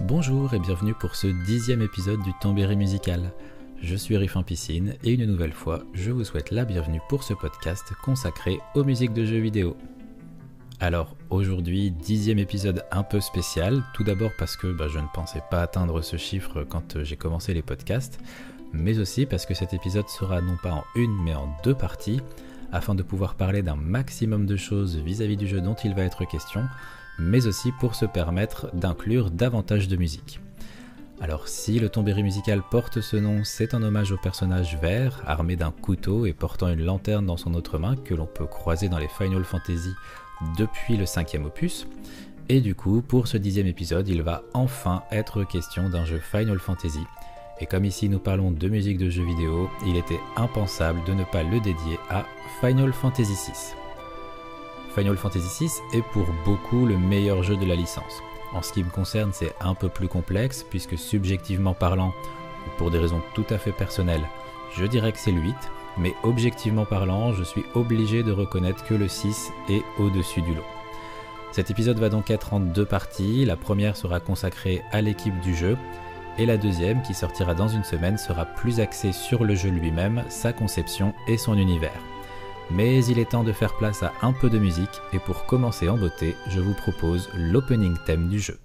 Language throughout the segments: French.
Bonjour et bienvenue pour ce dixième épisode du Tombéry musical. Je suis Riffin Piscine et une nouvelle fois, je vous souhaite la bienvenue pour ce podcast consacré aux musiques de jeux vidéo. Alors aujourd'hui, dixième épisode un peu spécial, tout d'abord parce que bah, je ne pensais pas atteindre ce chiffre quand euh, j'ai commencé les podcasts, mais aussi parce que cet épisode sera non pas en une mais en deux parties, afin de pouvoir parler d'un maximum de choses vis-à-vis du jeu dont il va être question, mais aussi pour se permettre d'inclure davantage de musique. Alors si le tombéry musical porte ce nom, c'est un hommage au personnage vert, armé d'un couteau et portant une lanterne dans son autre main que l'on peut croiser dans les Final Fantasy depuis le cinquième opus. Et du coup, pour ce dixième épisode, il va enfin être question d'un jeu Final Fantasy. Et comme ici nous parlons de musique de jeux vidéo, il était impensable de ne pas le dédier à Final Fantasy VI. Final Fantasy VI est pour beaucoup le meilleur jeu de la licence. En ce qui me concerne, c'est un peu plus complexe, puisque subjectivement parlant, ou pour des raisons tout à fait personnelles, je dirais que c'est le 8, mais objectivement parlant, je suis obligé de reconnaître que le 6 est au-dessus du lot. Cet épisode va donc être en deux parties, la première sera consacrée à l'équipe du jeu, et la deuxième, qui sortira dans une semaine, sera plus axée sur le jeu lui-même, sa conception et son univers. Mais il est temps de faire place à un peu de musique et pour commencer en beauté, je vous propose l'opening theme du jeu.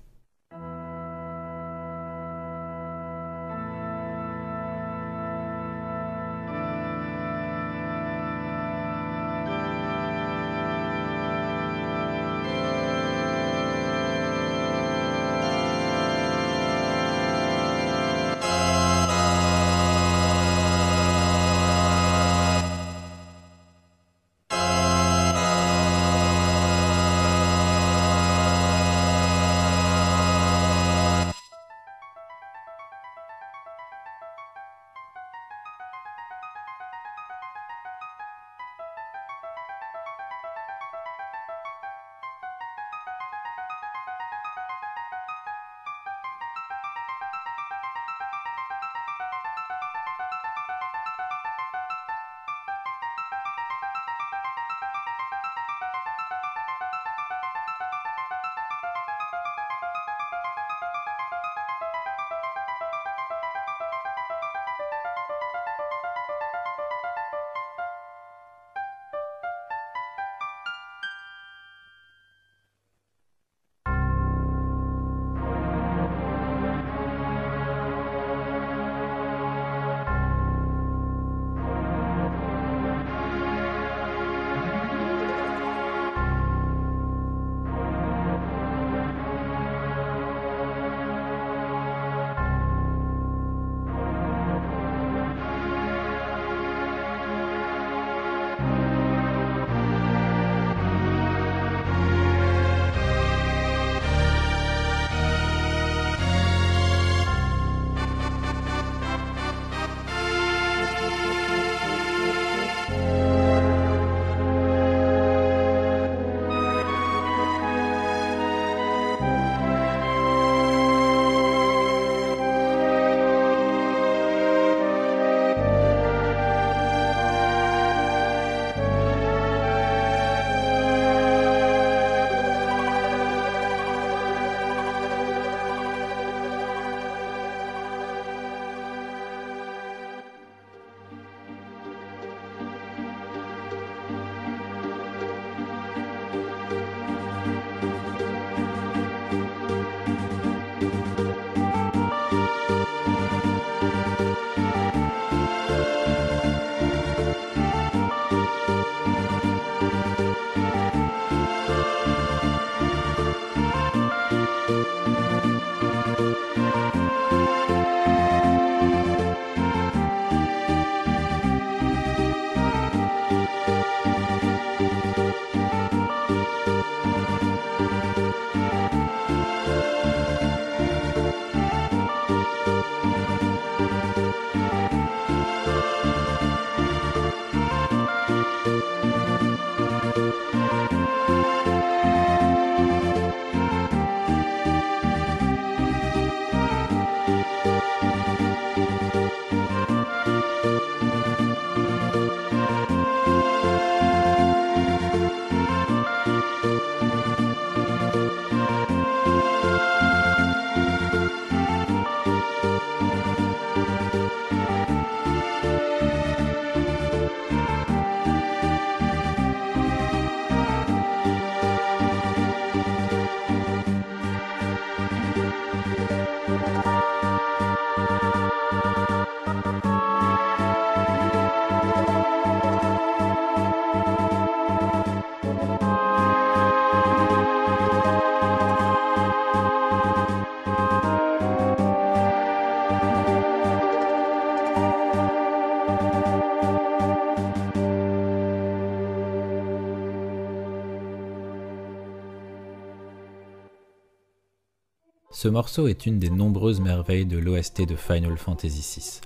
Ce morceau est une des nombreuses merveilles de l'OST de Final Fantasy VI.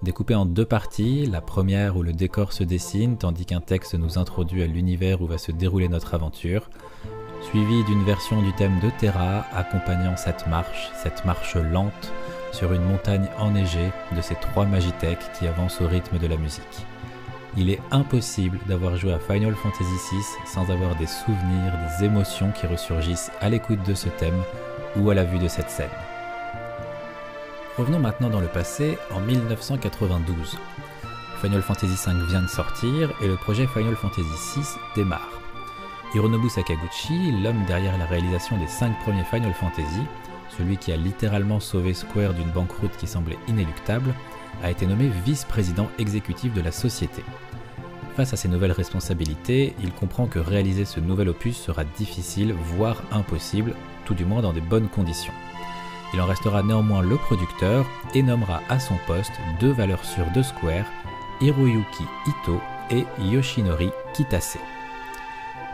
Découpé en deux parties, la première où le décor se dessine tandis qu'un texte nous introduit à l'univers où va se dérouler notre aventure, suivi d'une version du thème de Terra accompagnant cette marche, cette marche lente sur une montagne enneigée de ces trois Magitech qui avancent au rythme de la musique. Il est impossible d'avoir joué à Final Fantasy VI sans avoir des souvenirs, des émotions qui ressurgissent à l'écoute de ce thème ou à la vue de cette scène. Revenons maintenant dans le passé, en 1992. Final Fantasy V vient de sortir et le projet Final Fantasy VI démarre. Hironobu Sakaguchi, l'homme derrière la réalisation des 5 premiers Final Fantasy, celui qui a littéralement sauvé Square d'une banqueroute qui semblait inéluctable, a été nommé vice-président exécutif de la société. Face à ces nouvelles responsabilités, il comprend que réaliser ce nouvel opus sera difficile, voire impossible, tout du moins dans des bonnes conditions. Il en restera néanmoins le producteur et nommera à son poste deux valeurs sûres de Square, Hiroyuki Ito et Yoshinori Kitase.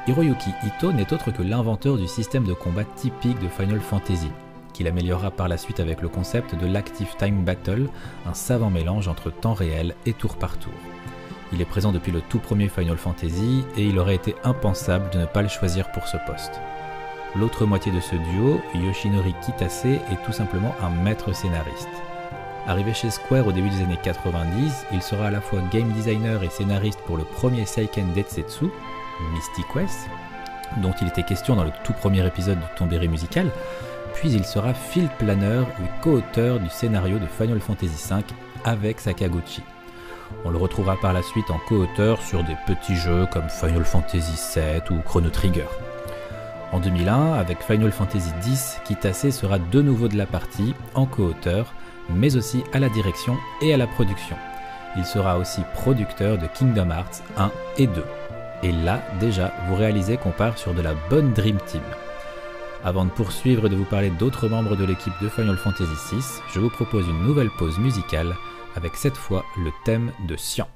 Hiroyuki Ito n'est autre que l'inventeur du système de combat typique de Final Fantasy, qu'il améliorera par la suite avec le concept de l'Active Time Battle, un savant mélange entre temps réel et tour par tour. Il est présent depuis le tout premier Final Fantasy et il aurait été impensable de ne pas le choisir pour ce poste. L'autre moitié de ce duo, Yoshinori Kitase, est tout simplement un maître scénariste. Arrivé chez Square au début des années 90, il sera à la fois game designer et scénariste pour le premier Seiken Detsetsu, Mystic Quest, dont il était question dans le tout premier épisode du Tombéré musical, puis il sera field planner et co-auteur du scénario de Final Fantasy V avec Sakaguchi. On le retrouvera par la suite en co-auteur sur des petits jeux comme Final Fantasy VII ou Chrono Trigger. En 2001, avec Final Fantasy X, Kitase sera de nouveau de la partie en co-auteur, mais aussi à la direction et à la production. Il sera aussi producteur de Kingdom Hearts 1 et 2. Et là, déjà, vous réalisez qu'on part sur de la bonne Dream Team. Avant de poursuivre et de vous parler d'autres membres de l'équipe de Final Fantasy VI, je vous propose une nouvelle pause musicale avec cette fois le thème de Sian.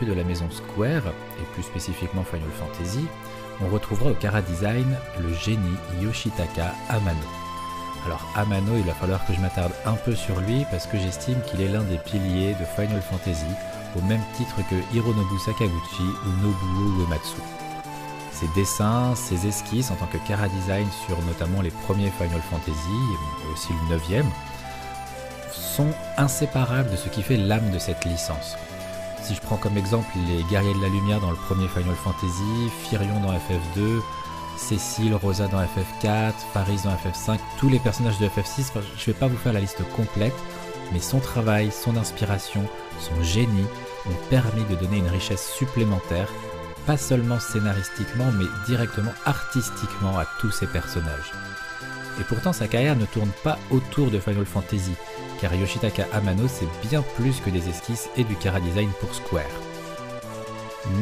De la maison Square, et plus spécifiquement Final Fantasy, on retrouvera au Kara Design le génie Yoshitaka Amano. Alors Amano, il va falloir que je m'attarde un peu sur lui parce que j'estime qu'il est l'un des piliers de Final Fantasy, au même titre que Hironobu Sakaguchi ou Nobuo Uematsu. Ses dessins, ses esquisses en tant que Kara Design sur notamment les premiers Final Fantasy, et aussi le 9 sont inséparables de ce qui fait l'âme de cette licence. Si je prends comme exemple les guerriers de la lumière dans le premier Final Fantasy, Firion dans FF2, Cécile, Rosa dans FF4, Paris dans FF5, tous les personnages de FF6, je vais pas vous faire la liste complète, mais son travail, son inspiration, son génie ont permis de donner une richesse supplémentaire, pas seulement scénaristiquement, mais directement artistiquement à tous ces personnages. Et pourtant sa carrière ne tourne pas autour de Final Fantasy, car Yoshitaka Amano c'est bien plus que des esquisses et du Kara design pour Square.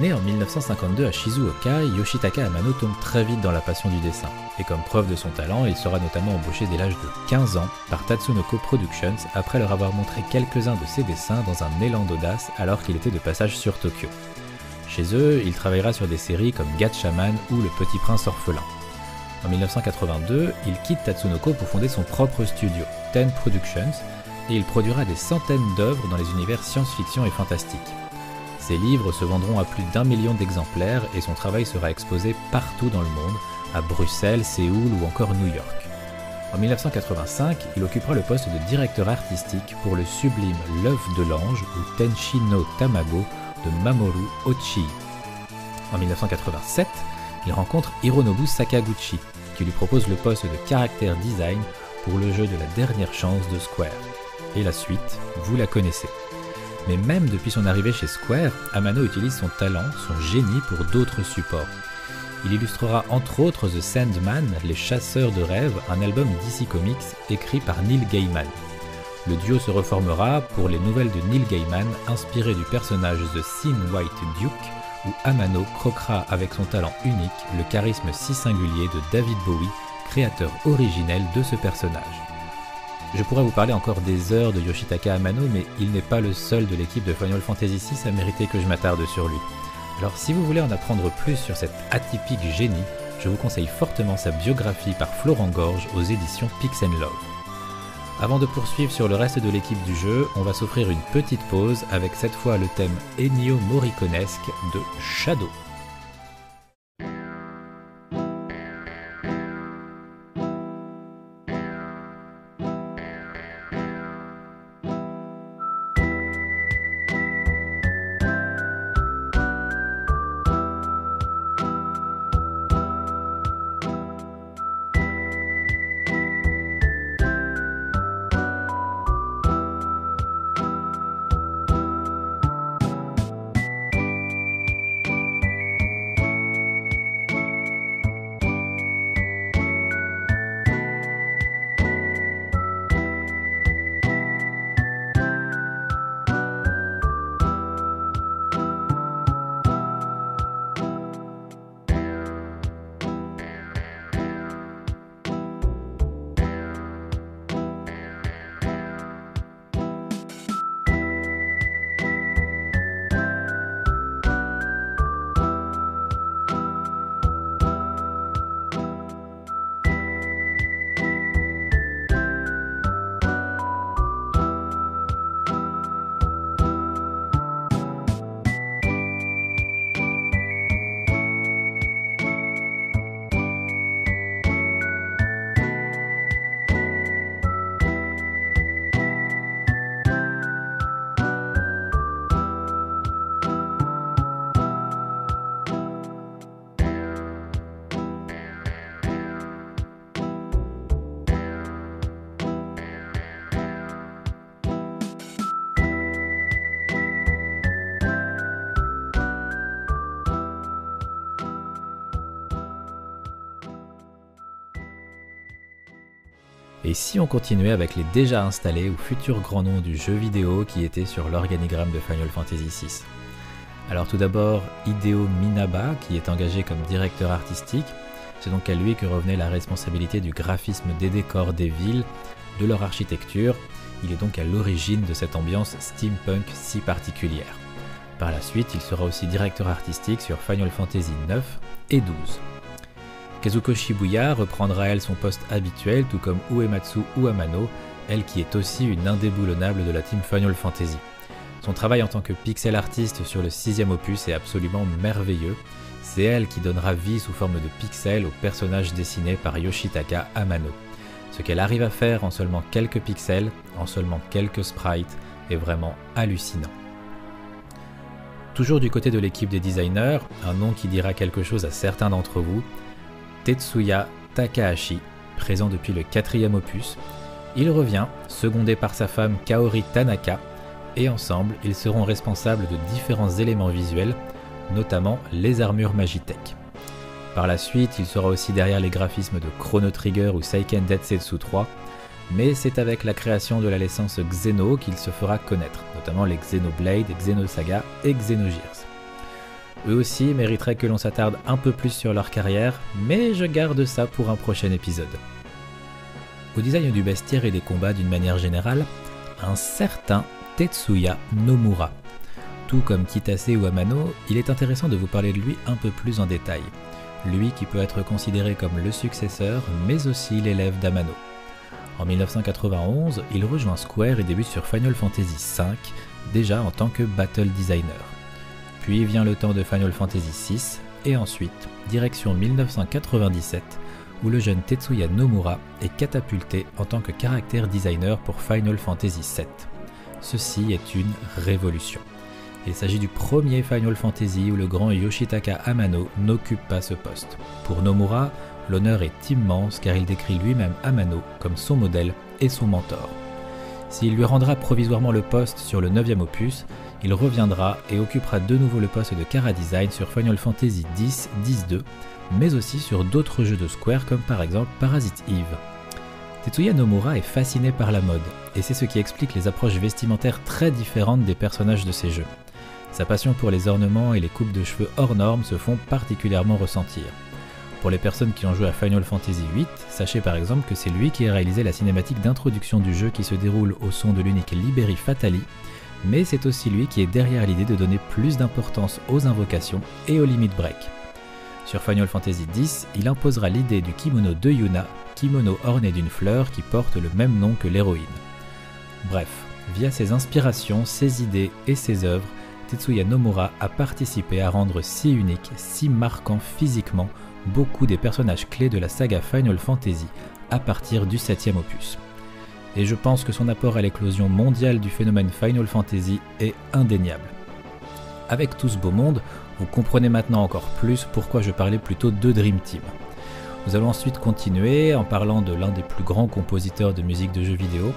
Né en 1952 à Shizuoka, Yoshitaka Amano tombe très vite dans la passion du dessin, et comme preuve de son talent, il sera notamment embauché dès l'âge de 15 ans par Tatsunoko Productions après leur avoir montré quelques-uns de ses dessins dans un élan d'audace alors qu'il était de passage sur Tokyo. Chez eux, il travaillera sur des séries comme Gatchaman ou Le Petit Prince Orphelin. En 1982, il quitte Tatsunoko pour fonder son propre studio, Ten Productions, et il produira des centaines d'œuvres dans les univers science-fiction et fantastique. Ses livres se vendront à plus d'un million d'exemplaires et son travail sera exposé partout dans le monde, à Bruxelles, Séoul ou encore New York. En 1985, il occupera le poste de directeur artistique pour le sublime L'œuf de l'ange ou Tenshi no Tamago de Mamoru Ochi. En 1987, il rencontre Hironobu Sakaguchi, qui lui propose le poste de caractère design pour le jeu de la dernière chance de Square. La suite, vous la connaissez. Mais même depuis son arrivée chez Square, Amano utilise son talent, son génie pour d'autres supports. Il illustrera entre autres The Sandman, Les Chasseurs de Rêves, un album DC Comics écrit par Neil Gaiman. Le duo se reformera pour les nouvelles de Neil Gaiman inspirées du personnage The Sin White Duke, où Amano croquera avec son talent unique le charisme si singulier de David Bowie, créateur originel de ce personnage. Je pourrais vous parler encore des heures de Yoshitaka Amano, mais il n'est pas le seul de l'équipe de Final Fantasy VI à mériter que je m'attarde sur lui. Alors si vous voulez en apprendre plus sur cet atypique génie, je vous conseille fortement sa biographie par Florent Gorge aux éditions Pix Love. Avant de poursuivre sur le reste de l'équipe du jeu, on va s'offrir une petite pause avec cette fois le thème Ennio Morriconesque de Shadow. Si on continuait avec les déjà installés ou futurs grands noms du jeu vidéo qui étaient sur l'organigramme de Final Fantasy VI Alors tout d'abord, Hideo Minaba, qui est engagé comme directeur artistique. C'est donc à lui que revenait la responsabilité du graphisme des décors des villes, de leur architecture. Il est donc à l'origine de cette ambiance steampunk si particulière. Par la suite, il sera aussi directeur artistique sur Final Fantasy 9 et 12. Kazuko Shibuya reprendra elle son poste habituel, tout comme Uematsu Uamano, elle qui est aussi une indéboulonnable de la team Final Fantasy. Son travail en tant que pixel artiste sur le sixième opus est absolument merveilleux. C'est elle qui donnera vie sous forme de pixels au personnage dessiné par Yoshitaka Amano. Ce qu'elle arrive à faire en seulement quelques pixels, en seulement quelques sprites, est vraiment hallucinant. Toujours du côté de l'équipe des designers, un nom qui dira quelque chose à certains d'entre vous, Tetsuya Takahashi, présent depuis le quatrième opus. Il revient, secondé par sa femme Kaori Tanaka, et ensemble, ils seront responsables de différents éléments visuels, notamment les armures Magitech. Par la suite, il sera aussi derrière les graphismes de Chrono Trigger ou Seiken Densetsu 3, mais c'est avec la création de la licence Xeno qu'il se fera connaître, notamment les Xenoblade, Xenosaga et Xenogears. Eux aussi mériteraient que l'on s'attarde un peu plus sur leur carrière, mais je garde ça pour un prochain épisode. Au design du bestiaire et des combats d'une manière générale, un certain Tetsuya Nomura. Tout comme Kitase ou Amano, il est intéressant de vous parler de lui un peu plus en détail. Lui qui peut être considéré comme le successeur, mais aussi l'élève d'Amano. En 1991, il rejoint Square et débute sur Final Fantasy V, déjà en tant que battle designer. Puis vient le temps de Final Fantasy VI, et ensuite, direction 1997, où le jeune Tetsuya Nomura est catapulté en tant que caractère designer pour Final Fantasy VII. Ceci est une révolution. Il s'agit du premier Final Fantasy où le grand Yoshitaka Amano n'occupe pas ce poste. Pour Nomura, l'honneur est immense car il décrit lui-même Amano comme son modèle et son mentor. S'il lui rendra provisoirement le poste sur le 9e opus, il reviendra et occupera de nouveau le poste de Kara Design sur Final Fantasy X, X-2, mais aussi sur d'autres jeux de Square comme par exemple Parasite Eve. Tetsuya Nomura est fasciné par la mode, et c'est ce qui explique les approches vestimentaires très différentes des personnages de ces jeux. Sa passion pour les ornements et les coupes de cheveux hors normes se font particulièrement ressentir. Pour les personnes qui ont joué à Final Fantasy VIII, sachez par exemple que c'est lui qui a réalisé la cinématique d'introduction du jeu qui se déroule au son de l'unique Liberi Fatali, mais c'est aussi lui qui est derrière l'idée de donner plus d'importance aux invocations et aux limites break. Sur Final Fantasy X, il imposera l'idée du kimono de Yuna, kimono orné d'une fleur qui porte le même nom que l'héroïne. Bref, via ses inspirations, ses idées et ses œuvres, Tetsuya Nomura a participé à rendre si unique, si marquant physiquement beaucoup des personnages clés de la saga Final Fantasy à partir du 7 opus. Et je pense que son apport à l'éclosion mondiale du phénomène Final Fantasy est indéniable. Avec tout ce beau monde, vous comprenez maintenant encore plus pourquoi je parlais plutôt de Dream Team. Nous allons ensuite continuer en parlant de l'un des plus grands compositeurs de musique de jeux vidéo,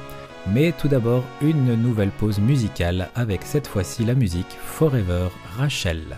mais tout d'abord une nouvelle pause musicale avec cette fois-ci la musique Forever Rachel.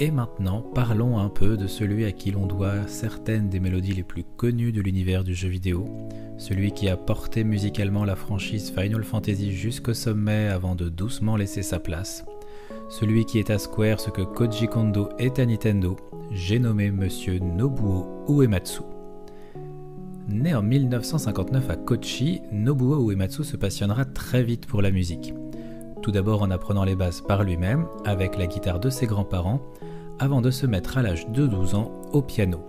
Et maintenant, parlons un peu de celui à qui l'on doit certaines des mélodies les plus connues de l'univers du jeu vidéo, celui qui a porté musicalement la franchise Final Fantasy jusqu'au sommet avant de doucement laisser sa place, celui qui est à Square ce que Koji Kondo est à Nintendo, j'ai nommé Monsieur Nobuo Uematsu. Né en 1959 à Kochi, Nobuo Uematsu se passionnera très vite pour la musique. Tout d'abord en apprenant les bases par lui-même, avec la guitare de ses grands-parents, avant de se mettre à l'âge de 12 ans au piano.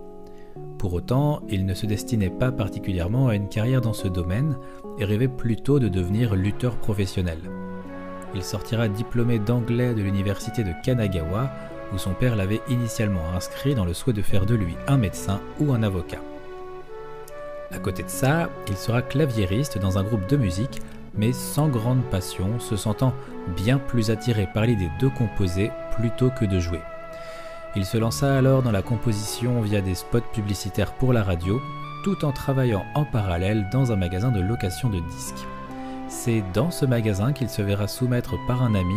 Pour autant, il ne se destinait pas particulièrement à une carrière dans ce domaine et rêvait plutôt de devenir lutteur professionnel. Il sortira diplômé d'anglais de l'université de Kanagawa, où son père l'avait initialement inscrit dans le souhait de faire de lui un médecin ou un avocat. À côté de ça, il sera claviériste dans un groupe de musique, mais sans grande passion, se sentant bien plus attiré par l'idée de composer plutôt que de jouer. Il se lança alors dans la composition via des spots publicitaires pour la radio, tout en travaillant en parallèle dans un magasin de location de disques. C'est dans ce magasin qu'il se verra soumettre par un ami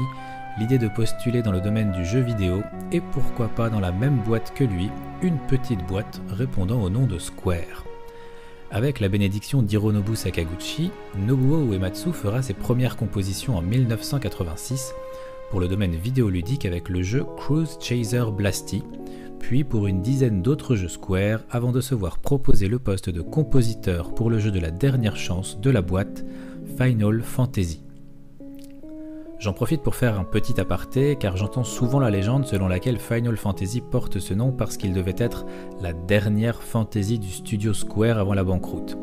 l'idée de postuler dans le domaine du jeu vidéo et pourquoi pas dans la même boîte que lui, une petite boîte répondant au nom de Square. Avec la bénédiction d'Hironobu Sakaguchi, Nobuo Uematsu fera ses premières compositions en 1986 pour le domaine vidéoludique avec le jeu Cruise Chaser Blasty, puis pour une dizaine d'autres jeux Square avant de se voir proposer le poste de compositeur pour le jeu de la dernière chance de la boîte, Final Fantasy. J'en profite pour faire un petit aparté car j'entends souvent la légende selon laquelle Final Fantasy porte ce nom parce qu'il devait être la dernière fantasy du studio Square avant la banqueroute.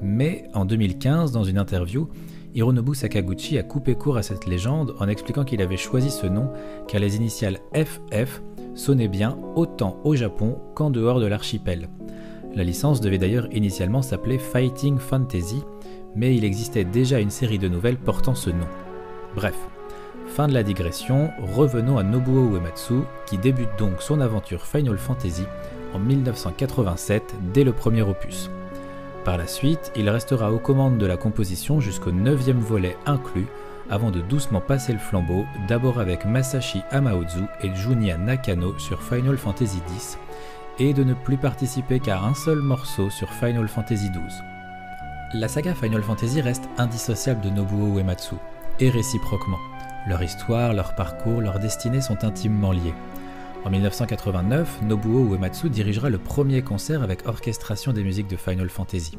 Mais en 2015, dans une interview, Hironobu Sakaguchi a coupé court à cette légende en expliquant qu'il avait choisi ce nom car les initiales FF sonnaient bien autant au Japon qu'en dehors de l'archipel. La licence devait d'ailleurs initialement s'appeler Fighting Fantasy, mais il existait déjà une série de nouvelles portant ce nom. Bref, fin de la digression, revenons à Nobuo Uematsu qui débute donc son aventure Final Fantasy en 1987 dès le premier opus. Par la suite, il restera aux commandes de la composition jusqu'au 9 volet inclus, avant de doucement passer le flambeau, d'abord avec Masashi Amaozu et Junya Nakano sur Final Fantasy X, et de ne plus participer qu'à un seul morceau sur Final Fantasy XII. La saga Final Fantasy reste indissociable de Nobuo Uematsu, réciproquement. Leur histoire, leur parcours, leur destinée sont intimement liés. En 1989, Nobuo Uematsu dirigera le premier concert avec orchestration des musiques de Final Fantasy.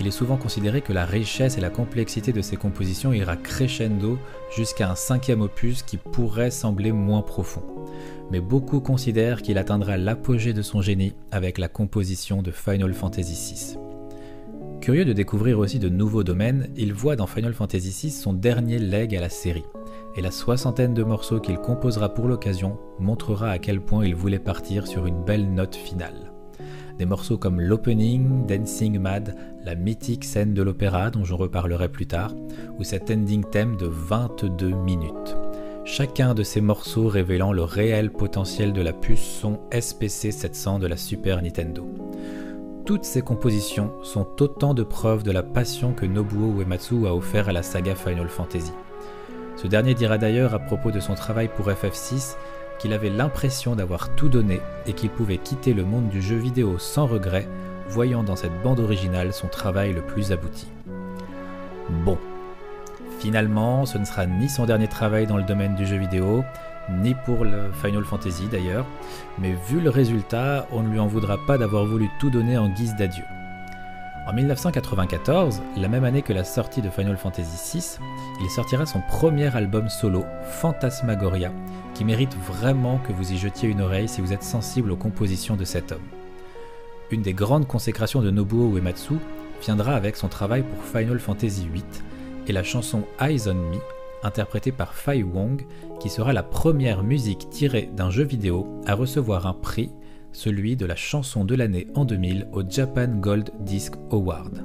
Il est souvent considéré que la richesse et la complexité de ses compositions ira crescendo jusqu'à un cinquième opus qui pourrait sembler moins profond. Mais beaucoup considèrent qu'il atteindra l'apogée de son génie avec la composition de Final Fantasy VI. Curieux de découvrir aussi de nouveaux domaines, il voit dans Final Fantasy VI son dernier leg à la série et la soixantaine de morceaux qu'il composera pour l'occasion montrera à quel point il voulait partir sur une belle note finale. Des morceaux comme l'opening, Dancing Mad, la mythique scène de l'opéra dont je reparlerai plus tard, ou cet ending theme de 22 minutes. Chacun de ces morceaux révélant le réel potentiel de la puce son SPC 700 de la Super Nintendo. Toutes ces compositions sont autant de preuves de la passion que Nobuo Uematsu a offert à la saga Final Fantasy. Ce dernier dira d'ailleurs à propos de son travail pour FF6 qu'il avait l'impression d'avoir tout donné et qu'il pouvait quitter le monde du jeu vidéo sans regret, voyant dans cette bande originale son travail le plus abouti. Bon, finalement, ce ne sera ni son dernier travail dans le domaine du jeu vidéo, ni pour le Final Fantasy d'ailleurs, mais vu le résultat, on ne lui en voudra pas d'avoir voulu tout donner en guise d'adieu. En 1994, la même année que la sortie de Final Fantasy VI, il sortira son premier album solo, Phantasmagoria, qui mérite vraiment que vous y jetiez une oreille si vous êtes sensible aux compositions de cet homme. Une des grandes consécrations de Nobuo Uematsu viendra avec son travail pour Final Fantasy VIII et la chanson Eyes on Me, interprétée par Fai Wong, qui sera la première musique tirée d'un jeu vidéo à recevoir un prix celui de la chanson de l'année en 2000 au Japan Gold Disc Award.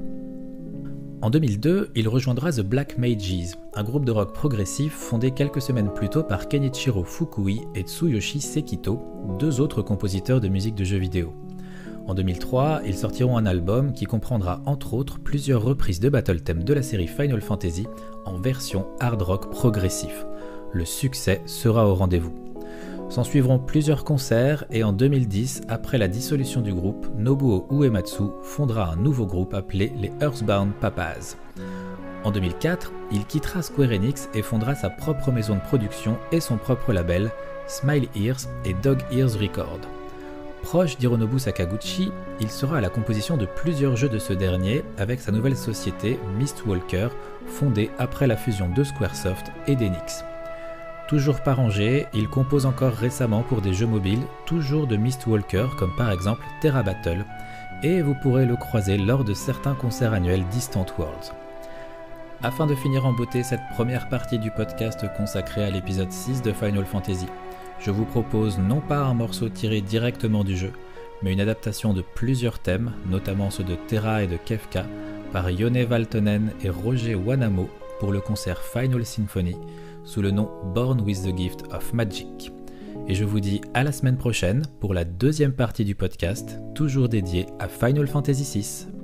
En 2002, il rejoindra The Black Mages, un groupe de rock progressif fondé quelques semaines plus tôt par Kenichiro Fukui et Tsuyoshi Sekito, deux autres compositeurs de musique de jeux vidéo. En 2003, ils sortiront un album qui comprendra entre autres plusieurs reprises de battle theme de la série Final Fantasy en version hard rock progressif. Le succès sera au rendez-vous. S'en suivront plusieurs concerts et en 2010, après la dissolution du groupe, Nobuo Uematsu fondera un nouveau groupe appelé les Earthbound Papas. En 2004, il quittera Square Enix et fondera sa propre maison de production et son propre label, Smile Ears et Dog Ears Record. Proche d'Hironobu Sakaguchi, il sera à la composition de plusieurs jeux de ce dernier avec sa nouvelle société Mistwalker, fondée après la fusion de Squaresoft et d'Enix. Toujours pas rangé, il compose encore récemment pour des jeux mobiles, toujours de Mistwalker comme par exemple Terra Battle, et vous pourrez le croiser lors de certains concerts annuels Distant Worlds. Afin de finir en beauté cette première partie du podcast consacré à l'épisode 6 de Final Fantasy, je vous propose non pas un morceau tiré directement du jeu, mais une adaptation de plusieurs thèmes, notamment ceux de Terra et de Kefka, par Yone Valtonen et Roger Wanamo pour le concert Final Symphony, sous le nom Born with the Gift of Magic. Et je vous dis à la semaine prochaine pour la deuxième partie du podcast, toujours dédiée à Final Fantasy VI.